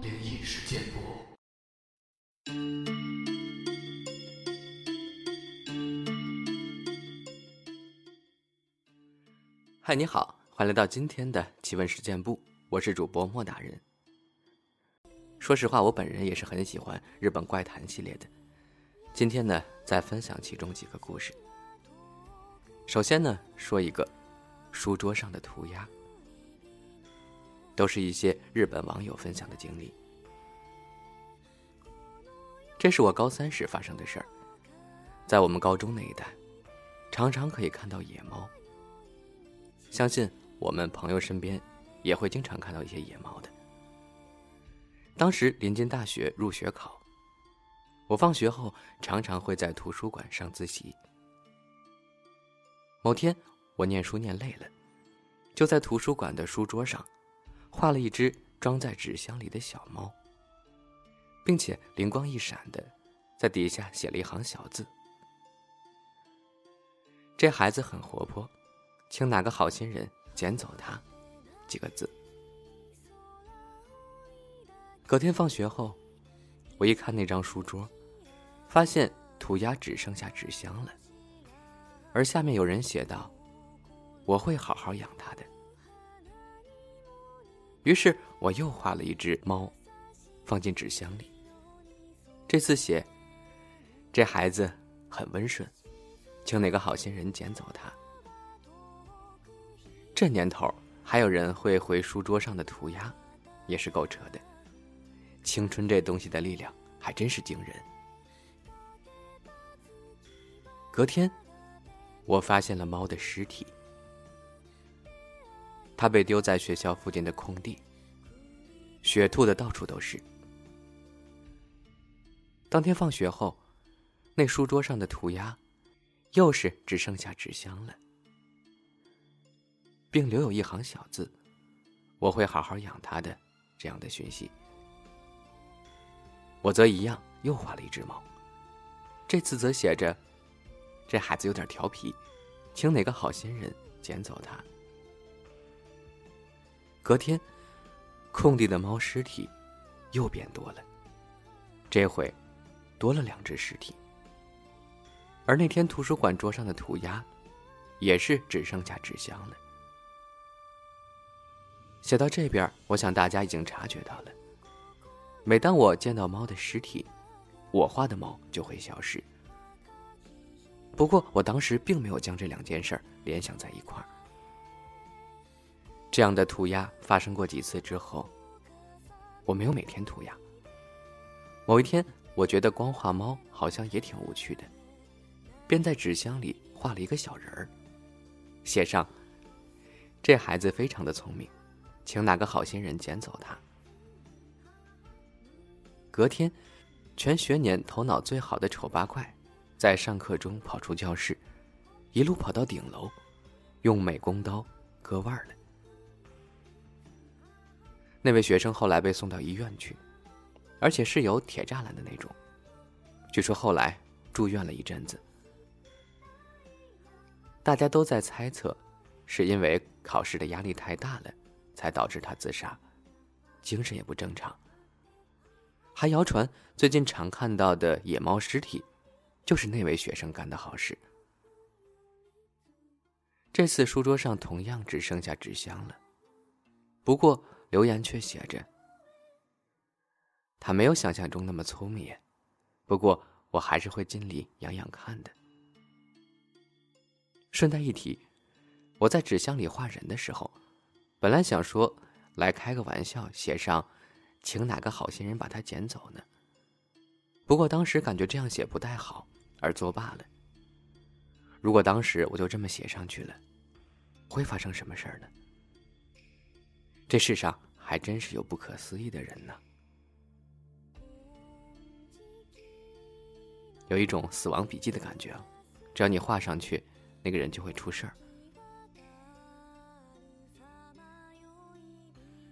灵异事件簿。嗨，你好，欢迎来到今天的奇闻事件部，我是主播莫大人。说实话，我本人也是很喜欢日本怪谈系列的。今天呢，再分享其中几个故事。首先呢，说一个书桌上的涂鸦，都是一些日本网友分享的经历。这是我高三时发生的事儿，在我们高中那一带，常常可以看到野猫。相信我们朋友身边也会经常看到一些野猫的。当时临近大学入学考，我放学后常常会在图书馆上自习。某天我念书念累了，就在图书馆的书桌上画了一只装在纸箱里的小猫，并且灵光一闪的在底下写了一行小字：“这孩子很活泼。”请哪个好心人捡走它？几个字。隔天放学后，我一看那张书桌，发现涂鸦只剩下纸箱了，而下面有人写道：“我会好好养它的。”于是我又画了一只猫，放进纸箱里。这次写：“这孩子很温顺，请哪个好心人捡走它。”这年头，还有人会回书桌上的涂鸦，也是够扯的。青春这东西的力量还真是惊人。隔天，我发现了猫的尸体，他被丢在学校附近的空地，血吐的到处都是。当天放学后，那书桌上的涂鸦，又是只剩下纸箱了。并留有一行小字：“我会好好养它的。”这样的讯息。我则一样又画了一只猫，这次则写着：“这孩子有点调皮，请哪个好心人捡走它。”隔天，空地的猫尸体又变多了，这回多了两只尸体。而那天图书馆桌上的涂鸦，也是只剩下纸箱了。写到这边，我想大家已经察觉到了。每当我见到猫的尸体，我画的猫就会消失。不过我当时并没有将这两件事联想在一块儿。这样的涂鸦发生过几次之后，我没有每天涂鸦。某一天，我觉得光画猫好像也挺无趣的，便在纸箱里画了一个小人儿，写上：“这孩子非常的聪明。”请哪个好心人捡走他。隔天，全学年头脑最好的丑八怪，在上课中跑出教室，一路跑到顶楼，用美工刀割腕了。那位学生后来被送到医院去，而且是有铁栅栏的那种。据说后来住院了一阵子。大家都在猜测，是因为考试的压力太大了。才导致他自杀，精神也不正常。还谣传最近常看到的野猫尸体，就是那位学生干的好事。这次书桌上同样只剩下纸箱了，不过留言却写着：“他没有想象中那么聪明，不过我还是会尽力养养看的。”顺带一提，我在纸箱里画人的时候。本来想说，来开个玩笑，写上，请哪个好心人把它捡走呢？不过当时感觉这样写不太好，而作罢了。如果当时我就这么写上去了，会发生什么事儿呢？这世上还真是有不可思议的人呢。有一种死亡笔记的感觉，只要你画上去，那个人就会出事儿。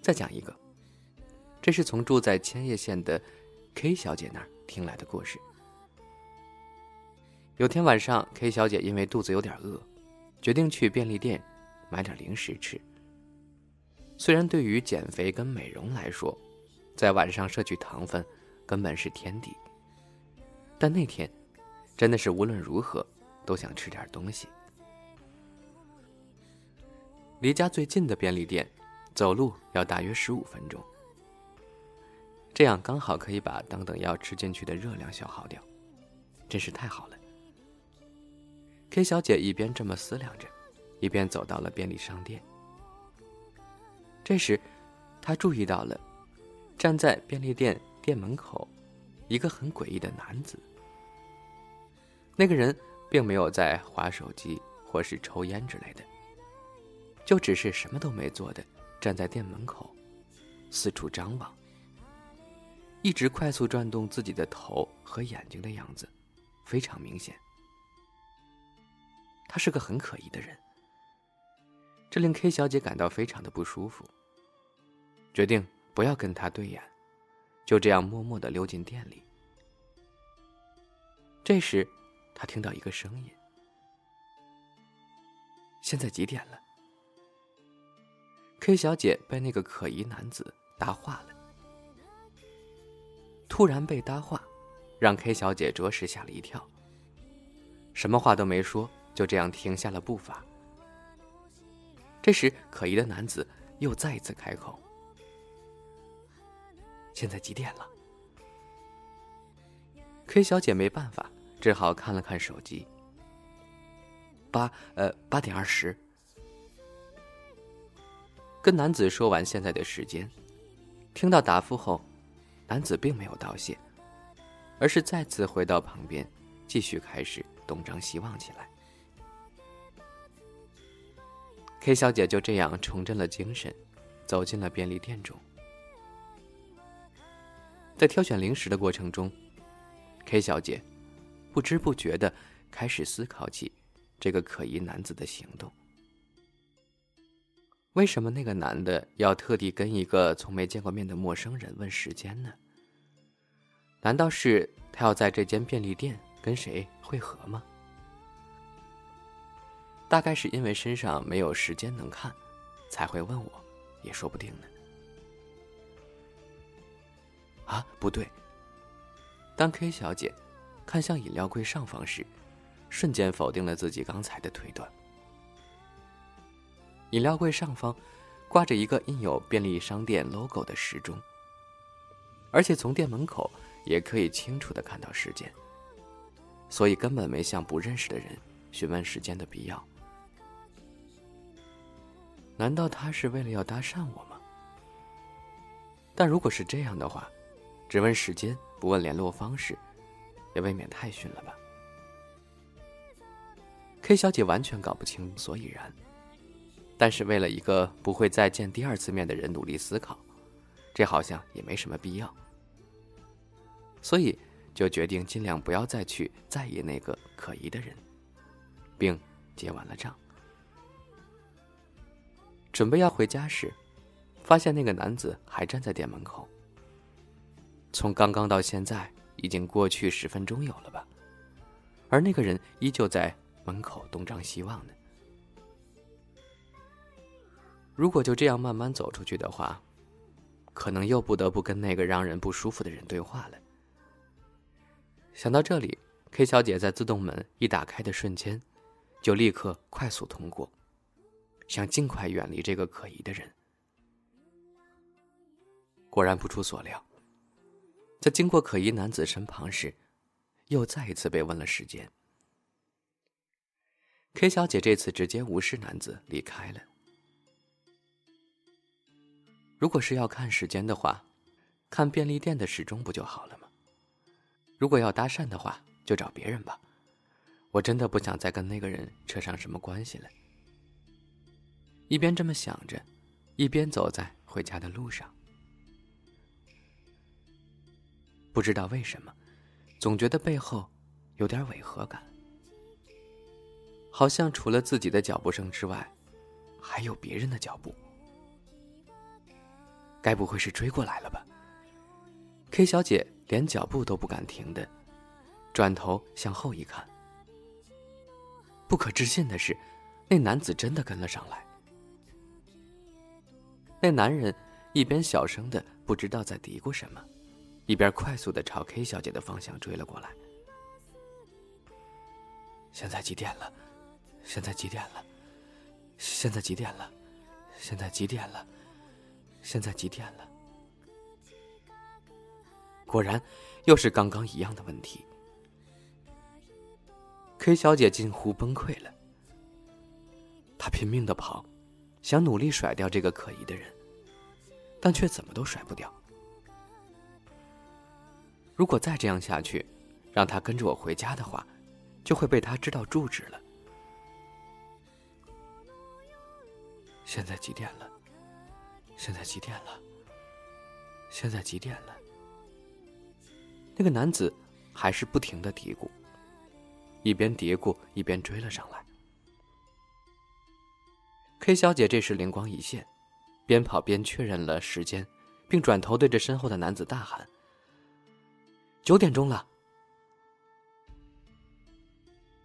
再讲一个，这是从住在千叶县的 K 小姐那儿听来的故事。有天晚上，K 小姐因为肚子有点饿，决定去便利店买点零食吃。虽然对于减肥跟美容来说，在晚上摄取糖分根本是天敌，但那天真的是无论如何都想吃点东西。离家最近的便利店，走路要大约十五分钟。这样刚好可以把等等要吃进去的热量消耗掉，真是太好了。K 小姐一边这么思量着，一边走到了便利商店。这时，他注意到了站在便利店店门口一个很诡异的男子。那个人并没有在划手机或是抽烟之类的。就只是什么都没做的，站在店门口，四处张望，一直快速转动自己的头和眼睛的样子，非常明显。他是个很可疑的人，这令 K 小姐感到非常的不舒服。决定不要跟他对眼，就这样默默的溜进店里。这时，他听到一个声音：“现在几点了？” K 小姐被那个可疑男子搭话了。突然被搭话，让 K 小姐着实吓了一跳。什么话都没说，就这样停下了步伐。这时，可疑的男子又再次开口：“现在几点了？”K 小姐没办法，只好看了看手机。八呃，八点二十。跟男子说完现在的时间，听到答复后，男子并没有道谢，而是再次回到旁边，继续开始东张西望起来。K 小姐就这样重振了精神，走进了便利店中。在挑选零食的过程中，K 小姐不知不觉的开始思考起这个可疑男子的行动。为什么那个男的要特地跟一个从没见过面的陌生人问时间呢？难道是他要在这间便利店跟谁会合吗？大概是因为身上没有时间能看，才会问我，也说不定呢。啊，不对！当 K 小姐看向饮料柜上方时，瞬间否定了自己刚才的推断。饮料柜上方挂着一个印有便利商店 logo 的时钟，而且从店门口也可以清楚的看到时间，所以根本没向不认识的人询问时间的必要。难道他是为了要搭讪我吗？但如果是这样的话，只问时间不问联络方式，也未免太逊了吧？K 小姐完全搞不清所以然。但是为了一个不会再见第二次面的人努力思考，这好像也没什么必要，所以就决定尽量不要再去在意那个可疑的人，并结完了账。准备要回家时，发现那个男子还站在店门口。从刚刚到现在已经过去十分钟有了吧，而那个人依旧在门口东张西望呢。如果就这样慢慢走出去的话，可能又不得不跟那个让人不舒服的人对话了。想到这里，K 小姐在自动门一打开的瞬间，就立刻快速通过，想尽快远离这个可疑的人。果然不出所料，在经过可疑男子身旁时，又再一次被问了时间。K 小姐这次直接无视男子离开了。如果是要看时间的话，看便利店的时钟不就好了吗？如果要搭讪的话，就找别人吧。我真的不想再跟那个人扯上什么关系了。一边这么想着，一边走在回家的路上。不知道为什么，总觉得背后有点违和感，好像除了自己的脚步声之外，还有别人的脚步。该不会是追过来了吧？K 小姐连脚步都不敢停的，转头向后一看。不可置信的是，那男子真的跟了上来。那男人一边小声的不知道在嘀咕什么，一边快速的朝 K 小姐的方向追了过来。现在几点了？现在几点了？现在几点了？现在几点了？现在几点了？果然，又是刚刚一样的问题。K 小姐近乎崩溃了，她拼命的跑，想努力甩掉这个可疑的人，但却怎么都甩不掉。如果再这样下去，让他跟着我回家的话，就会被他知道住址了。现在几点了？现在几点了？现在几点了？那个男子还是不停的嘀咕，一边嘀咕一边追了上来。K 小姐这时灵光一现，边跑边确认了时间，并转头对着身后的男子大喊：“九点钟了！”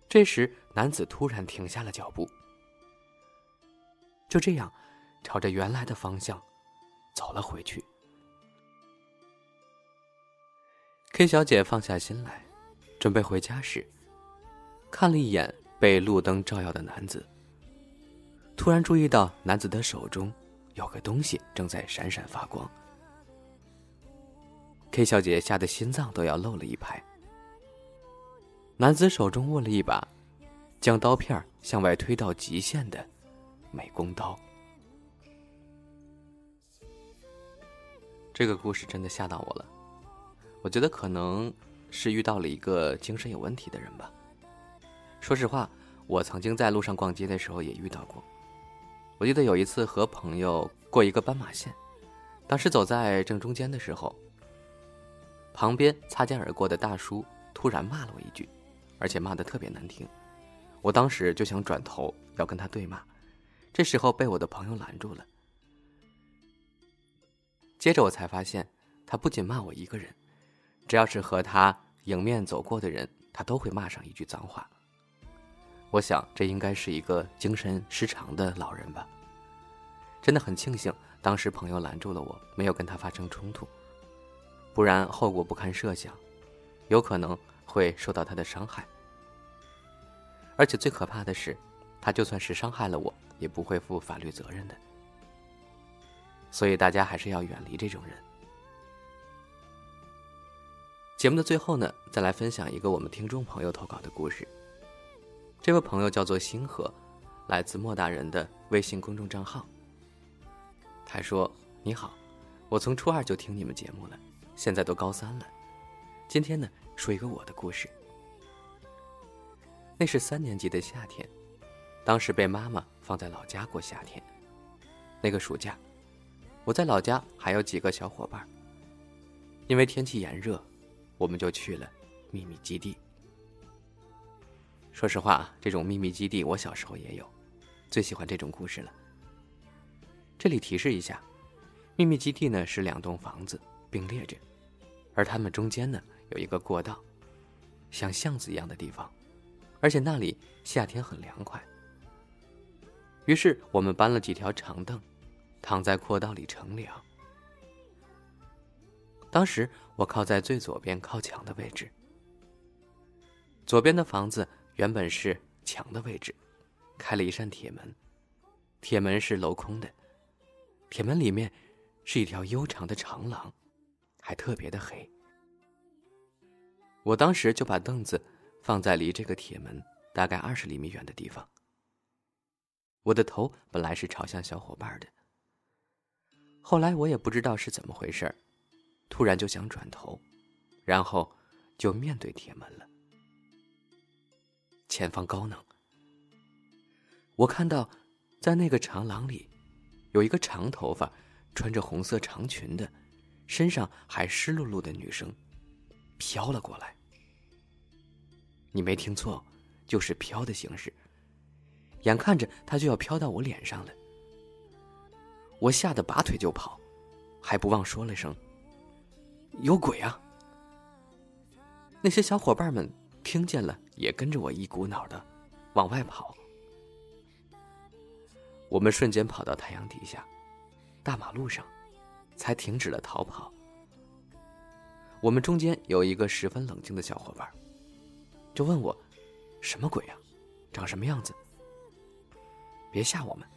这时，男子突然停下了脚步，就这样，朝着原来的方向走了回去。K 小姐放下心来，准备回家时，看了一眼被路灯照耀的男子，突然注意到男子的手中有个东西正在闪闪发光。K 小姐吓得心脏都要漏了一拍。男子手中握了一把，将刀片向外推到极限的美工刀。这个故事真的吓到我了。我觉得可能是遇到了一个精神有问题的人吧。说实话，我曾经在路上逛街的时候也遇到过。我记得有一次和朋友过一个斑马线，当时走在正中间的时候，旁边擦肩而过的大叔突然骂了我一句，而且骂的特别难听。我当时就想转头要跟他对骂，这时候被我的朋友拦住了。接着我才发现，他不仅骂我一个人。只要是和他迎面走过的人，他都会骂上一句脏话。我想这应该是一个精神失常的老人吧。真的很庆幸当时朋友拦住了我，没有跟他发生冲突，不然后果不堪设想，有可能会受到他的伤害。而且最可怕的是，他就算是伤害了我，也不会负法律责任的。所以大家还是要远离这种人。节目的最后呢，再来分享一个我们听众朋友投稿的故事。这位朋友叫做星河，来自莫大人的微信公众账号。他说：“你好，我从初二就听你们节目了，现在都高三了。今天呢，说一个我的故事。那是三年级的夏天，当时被妈妈放在老家过夏天。那个暑假，我在老家还有几个小伙伴，因为天气炎热。”我们就去了秘密基地。说实话，这种秘密基地我小时候也有，最喜欢这种故事了。这里提示一下，秘密基地呢是两栋房子并列着，而它们中间呢有一个过道，像巷子一样的地方，而且那里夏天很凉快。于是我们搬了几条长凳，躺在过道里乘凉。当时我靠在最左边靠墙的位置。左边的房子原本是墙的位置，开了一扇铁门，铁门是镂空的，铁门里面是一条悠长的长廊，还特别的黑。我当时就把凳子放在离这个铁门大概二十厘米远的地方。我的头本来是朝向小伙伴的，后来我也不知道是怎么回事。突然就想转头，然后就面对铁门了。前方高能，我看到在那个长廊里，有一个长头发、穿着红色长裙的，身上还湿漉漉的女生，飘了过来。你没听错，就是飘的形式。眼看着她就要飘到我脸上了，我吓得拔腿就跑，还不忘说了声。有鬼啊！那些小伙伴们听见了，也跟着我一股脑的往外跑。我们瞬间跑到太阳底下，大马路上，才停止了逃跑。我们中间有一个十分冷静的小伙伴，就问我：“什么鬼啊？长什么样子？”别吓我们。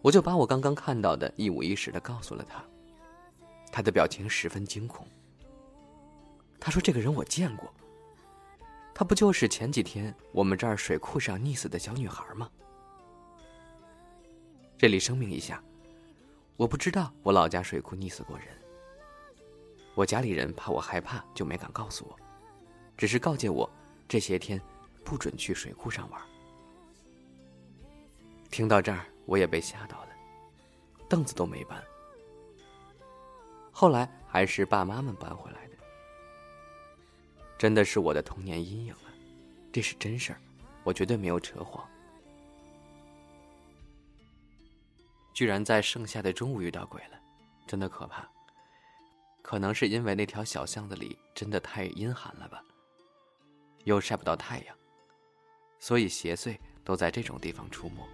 我就把我刚刚看到的一五一十的告诉了他。他的表情十分惊恐。他说：“这个人我见过。她不就是前几天我们这儿水库上溺死的小女孩吗？”这里声明一下，我不知道我老家水库溺死过人。我家里人怕我害怕，就没敢告诉我，只是告诫我这些天不准去水库上玩。听到这儿，我也被吓到了，凳子都没搬。后来还是爸妈们搬回来的，真的是我的童年阴影了，这是真事儿，我绝对没有扯谎。居然在盛夏的中午遇到鬼了，真的可怕。可能是因为那条小巷子里真的太阴寒了吧，又晒不到太阳，所以邪祟都在这种地方出没。